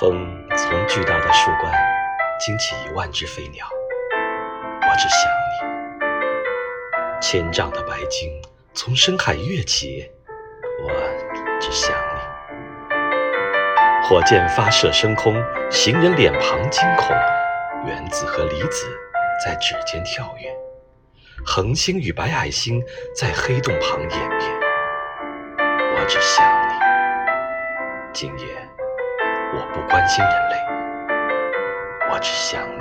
风从巨大的树冠惊起一万只飞鸟，我只想你；千丈的白鲸从深海跃起，我只想你；火箭发射升空，行人脸庞惊恐，原子和离子在指尖跳跃，恒星与白矮星在黑洞旁演变，我只想你。今夜。我不关心人类，我只想。